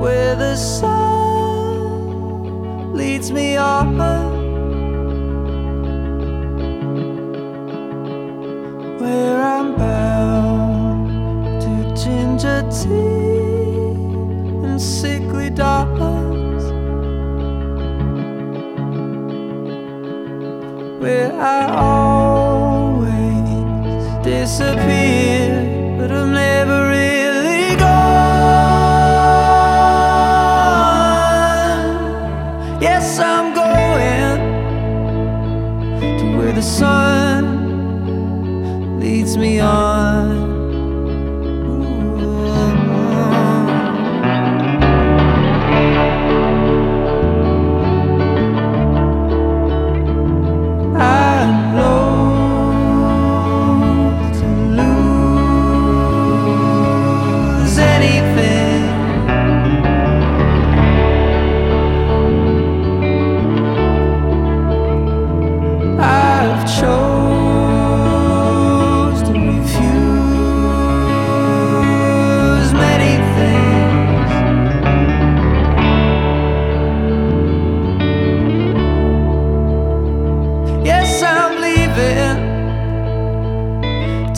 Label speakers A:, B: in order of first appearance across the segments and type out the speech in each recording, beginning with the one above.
A: Where the sun leads me on. Where I'm bound to ginger tea and sickly dogs. Where I always disappear, me on.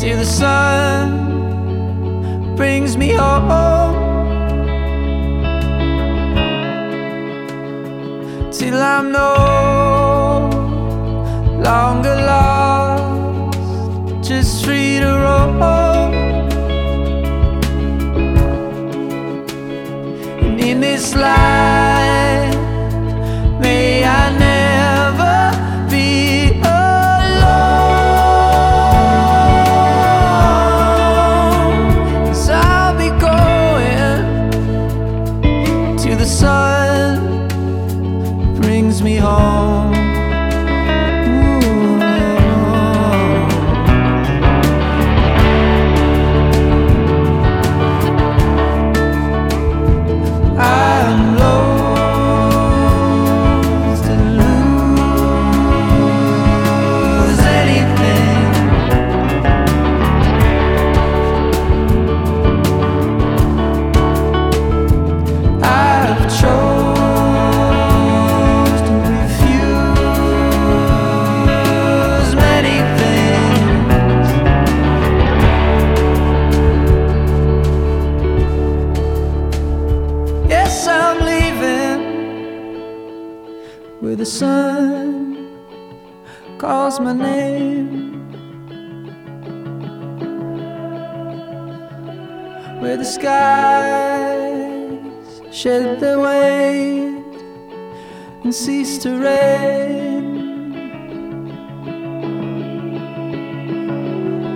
A: Till the sun brings me home. Till I'm no longer lost, just free to roam. And in this life, home. Where the sun calls my name. Where the skies shed their weight and cease to rain.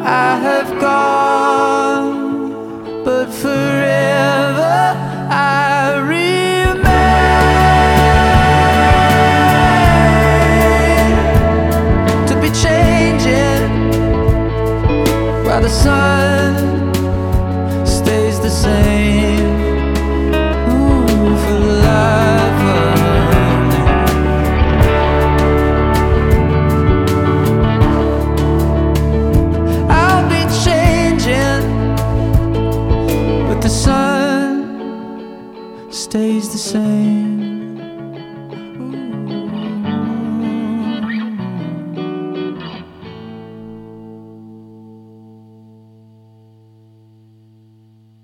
A: I have gone stays the same.